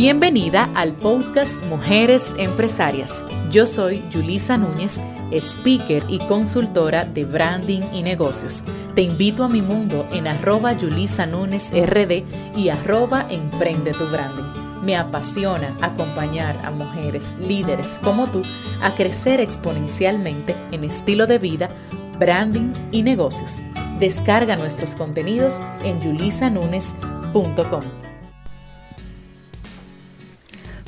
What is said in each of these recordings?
Bienvenida al podcast Mujeres Empresarias. Yo soy Julisa Núñez, speaker y consultora de branding y negocios. Te invito a mi mundo en arroba Yulisa Núñez RD y arroba Emprende tu Branding. Me apasiona acompañar a mujeres líderes como tú a crecer exponencialmente en estilo de vida, branding y negocios. Descarga nuestros contenidos en yulisanunes.com.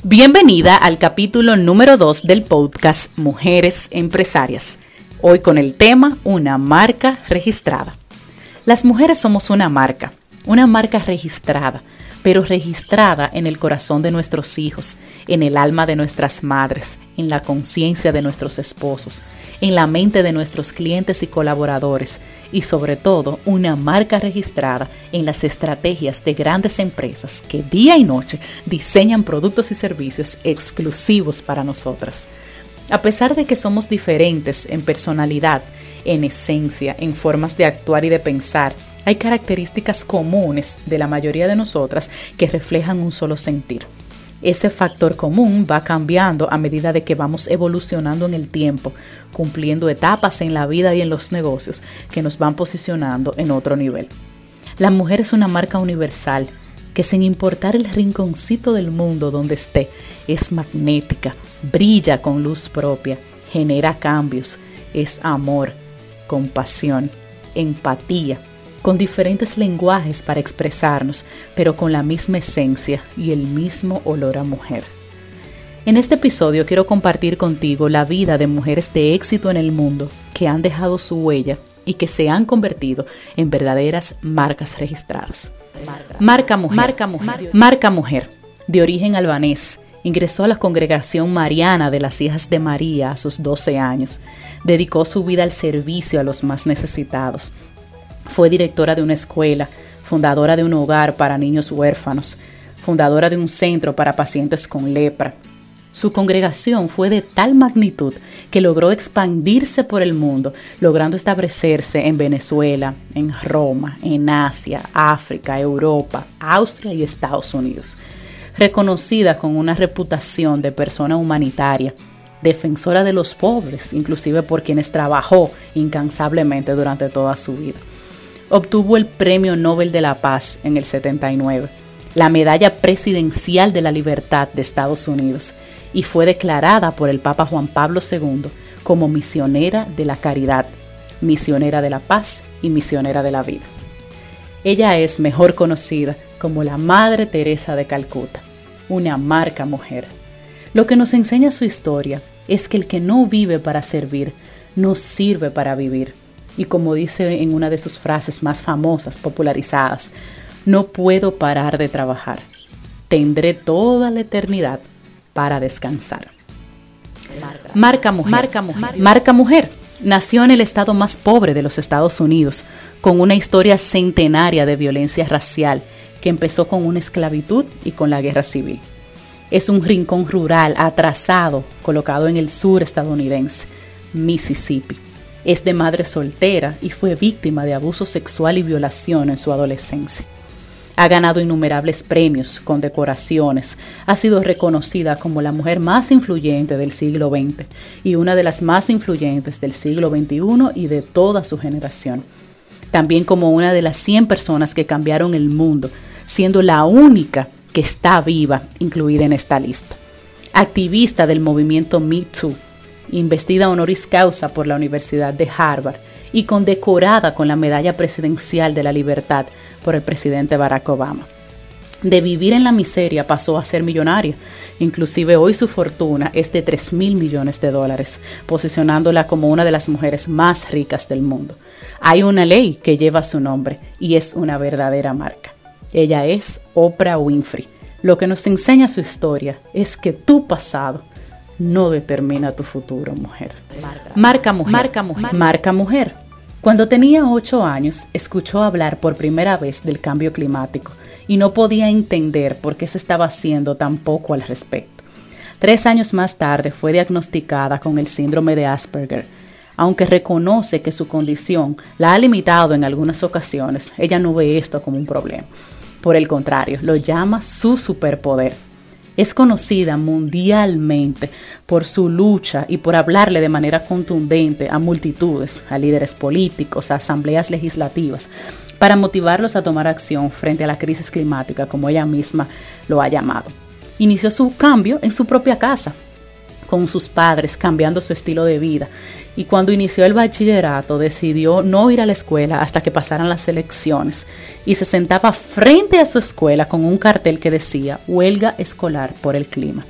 Bienvenida al capítulo número 2 del podcast Mujeres Empresarias. Hoy con el tema Una marca registrada. Las mujeres somos una marca, una marca registrada pero registrada en el corazón de nuestros hijos, en el alma de nuestras madres, en la conciencia de nuestros esposos, en la mente de nuestros clientes y colaboradores y sobre todo una marca registrada en las estrategias de grandes empresas que día y noche diseñan productos y servicios exclusivos para nosotras. A pesar de que somos diferentes en personalidad, en esencia, en formas de actuar y de pensar, hay características comunes de la mayoría de nosotras que reflejan un solo sentir. Ese factor común va cambiando a medida de que vamos evolucionando en el tiempo, cumpliendo etapas en la vida y en los negocios que nos van posicionando en otro nivel. La mujer es una marca universal que sin importar el rinconcito del mundo donde esté, es magnética, brilla con luz propia, genera cambios, es amor, compasión, empatía, con diferentes lenguajes para expresarnos, pero con la misma esencia y el mismo olor a mujer. En este episodio quiero compartir contigo la vida de mujeres de éxito en el mundo que han dejado su huella y que se han convertido en verdaderas marcas registradas. Marca Mujer, marca mujer, marca mujer de origen albanés, ingresó a la congregación mariana de las hijas de María a sus 12 años. Dedicó su vida al servicio a los más necesitados fue directora de una escuela, fundadora de un hogar para niños huérfanos, fundadora de un centro para pacientes con lepra. Su congregación fue de tal magnitud que logró expandirse por el mundo, logrando establecerse en Venezuela, en Roma, en Asia, África, Europa, Austria y Estados Unidos. Reconocida con una reputación de persona humanitaria, defensora de los pobres, inclusive por quienes trabajó incansablemente durante toda su vida obtuvo el Premio Nobel de la Paz en el 79, la Medalla Presidencial de la Libertad de Estados Unidos y fue declarada por el Papa Juan Pablo II como misionera de la caridad, misionera de la paz y misionera de la vida. Ella es mejor conocida como la Madre Teresa de Calcuta, una marca mujer. Lo que nos enseña su historia es que el que no vive para servir, no sirve para vivir. Y como dice en una de sus frases más famosas, popularizadas, no puedo parar de trabajar. Tendré toda la eternidad para descansar. Marca mujer, marca mujer, marca mujer. Nació en el estado más pobre de los Estados Unidos, con una historia centenaria de violencia racial que empezó con una esclavitud y con la guerra civil. Es un rincón rural atrasado colocado en el sur estadounidense, Mississippi es de madre soltera y fue víctima de abuso sexual y violación en su adolescencia. Ha ganado innumerables premios, condecoraciones, ha sido reconocida como la mujer más influyente del siglo XX y una de las más influyentes del siglo XXI y de toda su generación. También como una de las 100 personas que cambiaron el mundo, siendo la única que está viva incluida en esta lista. Activista del movimiento Me Too, investida honoris causa por la Universidad de Harvard y condecorada con la Medalla Presidencial de la Libertad por el presidente Barack Obama. De vivir en la miseria pasó a ser millonaria. Inclusive hoy su fortuna es de 3 mil millones de dólares, posicionándola como una de las mujeres más ricas del mundo. Hay una ley que lleva su nombre y es una verdadera marca. Ella es Oprah Winfrey. Lo que nos enseña su historia es que tu pasado no determina tu futuro, mujer. Marca mujer. Marca mujer. Marca mujer. Cuando tenía ocho años, escuchó hablar por primera vez del cambio climático y no podía entender por qué se estaba haciendo tan poco al respecto. Tres años más tarde fue diagnosticada con el síndrome de Asperger. Aunque reconoce que su condición la ha limitado en algunas ocasiones, ella no ve esto como un problema. Por el contrario, lo llama su superpoder Es conocida mundialmente por su lucha y por hablarle de manera contundente a multitudes, a líderes políticos, a asambleas legislativas, para motivarlos a tomar acción frente a la crisis climática, como ella misma lo ha llamado. Inició su cambio en su propia casa, con sus padres, cambiando su estilo de vida. Y cuando inició el bachillerato decidió no ir a la escuela hasta que pasaran las elecciones y se sentaba frente a su escuela con un cartel que decía huelga escolar por el clima.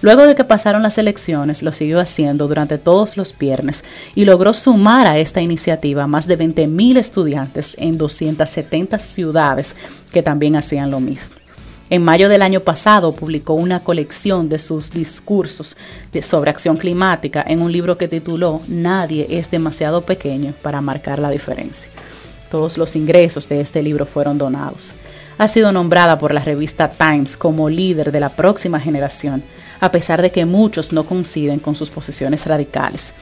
Luego de que pasaron las elecciones, lo siguió haciendo durante todos los viernes y logró sumar a esta iniciativa más de 20.000 estudiantes en 270 ciudades que también hacían lo mismo. En mayo del año pasado publicó una colección de sus discursos sobre acción climática en un libro que tituló Nadie es demasiado pequeño para marcar la diferencia. Todos los ingresos de este libro fueron donados. Ha sido nombrada por la revista Times como líder de la próxima generación, a pesar de que muchos no coinciden con sus posiciones radicales.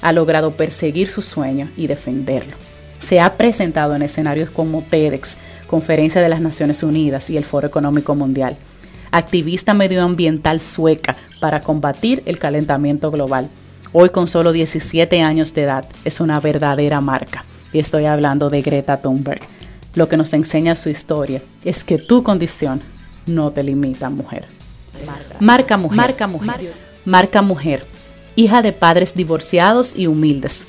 Ha logrado perseguir su sueño y defenderlo. Se ha presentado en escenarios como TEDx, Conferencia de las Naciones Unidas y el Foro Económico Mundial. Activista medioambiental sueca para combatir el calentamiento global. Hoy con solo 17 años de edad es una verdadera marca. Y estoy hablando de Greta Thunberg. Lo que nos enseña su historia es que tu condición no te limita, mujer. Marca mujer. Marca mujer. Marca mujer. Hija de padres divorciados y humildes.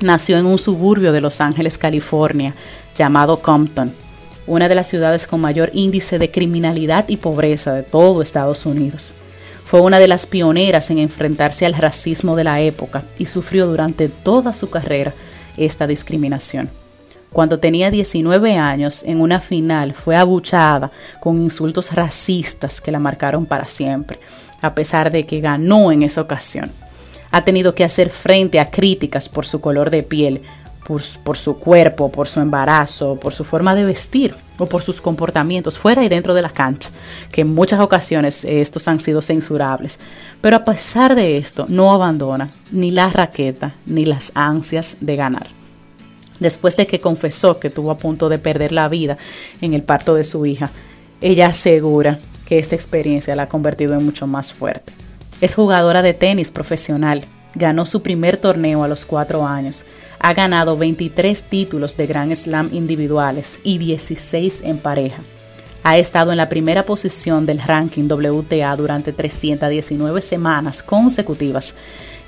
Nació en un suburbio de Los Ángeles, California, llamado Compton una de las ciudades con mayor índice de criminalidad y pobreza de todo Estados Unidos. Fue una de las pioneras en enfrentarse al racismo de la época y sufrió durante toda su carrera esta discriminación. Cuando tenía 19 años, en una final fue abuchada con insultos racistas que la marcaron para siempre, a pesar de que ganó en esa ocasión. Ha tenido que hacer frente a críticas por su color de piel, por, su cuerpo, por su embarazo, por su forma de vestir o por sus comportamientos fuera y dentro de la cancha, que en muchas ocasiones estos han sido censurables. Pero a pesar de esto, no abandona ni la raqueta ni las ansias de ganar. Después de que confesó que estuvo a punto de perder la vida en el parto de su hija, ella asegura que esta experiencia la ha convertido en mucho más fuerte. Es jugadora de tenis profesional, ganó su primer torneo a los cuatro años, ha ganado 23 títulos de Grand Slam individuales y 16 en pareja. Ha estado en la primera posición del ranking WTA durante 319 semanas consecutivas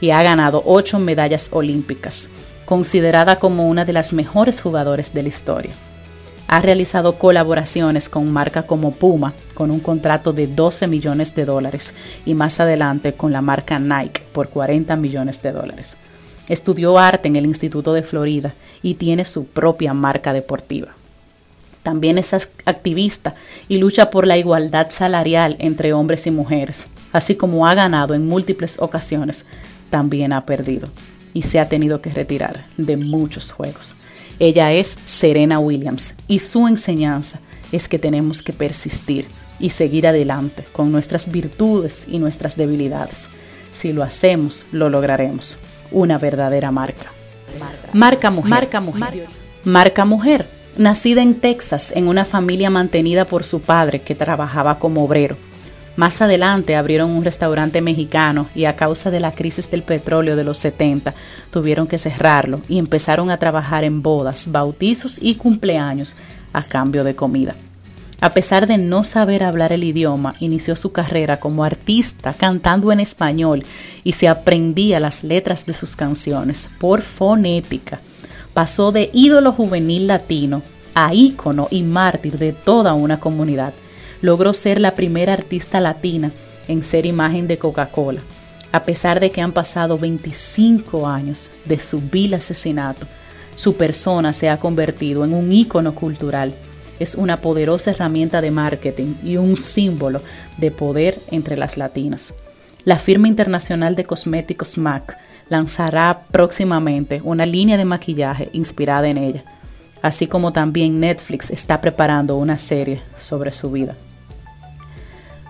y ha ganado 8 medallas olímpicas, considerada como una de las mejores jugadoras de la historia. Ha realizado colaboraciones con marcas como Puma, con un contrato de 12 millones de dólares, y más adelante con la marca Nike por 40 millones de dólares. Estudió arte en el Instituto de Florida y tiene su propia marca deportiva. También es activista y lucha por la igualdad salarial entre hombres y mujeres. Así como ha ganado en múltiples ocasiones, también ha perdido y se ha tenido que retirar de muchos juegos. Ella es Serena Williams y su enseñanza es que tenemos que persistir y seguir adelante con nuestras virtudes y nuestras debilidades. Si lo hacemos, lo lograremos una verdadera marca. Marca mujer. Marca mujer. Marca mujer. Nacida en Texas en una familia mantenida por su padre que trabajaba como obrero. Más adelante abrieron un restaurante mexicano y a causa de la crisis del petróleo de los 70 tuvieron que cerrarlo y empezaron a trabajar en bodas, bautizos y cumpleaños a cambio de comida. A pesar de no saber hablar el idioma, inició su carrera como artista cantando en español y se aprendía las letras de sus canciones por fonética. Pasó de ídolo juvenil latino a ícono y mártir de toda una comunidad. Logró ser la primera artista latina en ser imagen de Coca-Cola. A pesar de que han pasado 25 años de su vil asesinato, su persona se ha convertido en un ícono cultural es una poderosa herramienta de marketing y un símbolo de poder entre las latinas. La firma internacional de cosméticos MAC lanzará próximamente una línea de maquillaje inspirada en ella, así como también Netflix está preparando una serie sobre su vida.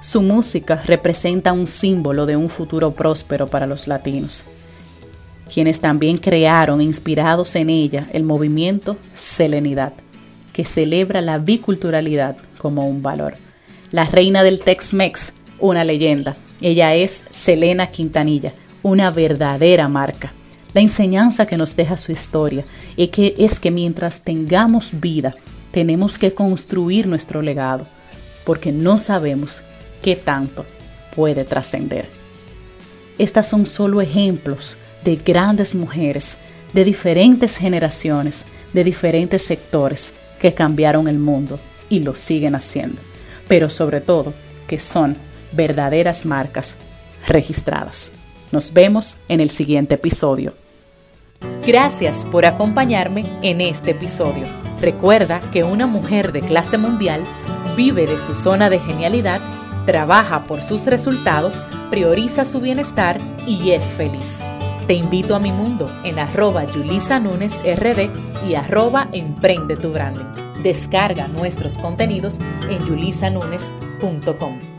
Su música representa un símbolo de un futuro próspero para los latinos, quienes también crearon, inspirados en ella, el movimiento Selenidad que celebra la biculturalidad como un valor. La reina del Tex-Mex una leyenda. Ella es Selena Quintanilla, una verdadera marca. La enseñanza que nos deja su historia es que, es que mientras tengamos vida, tenemos que construir nuestro legado, porque no sabemos qué tanto puede trascender. Estas son solo ejemplos de grandes mujeres de diferentes generaciones, de diferentes sectores que cambiaron el mundo y lo siguen haciendo, pero sobre todo que son verdaderas marcas registradas. Nos vemos en el siguiente episodio. Gracias por acompañarme en este episodio. Recuerda que una mujer de clase mundial vive de su zona de genialidad, trabaja por sus resultados, prioriza su bienestar y es feliz. Te invito a mi mundo en arroba Yulisa Núñez RD y arroba Emprende tu Branding. Descarga nuestros contenidos en yulisanunes.com.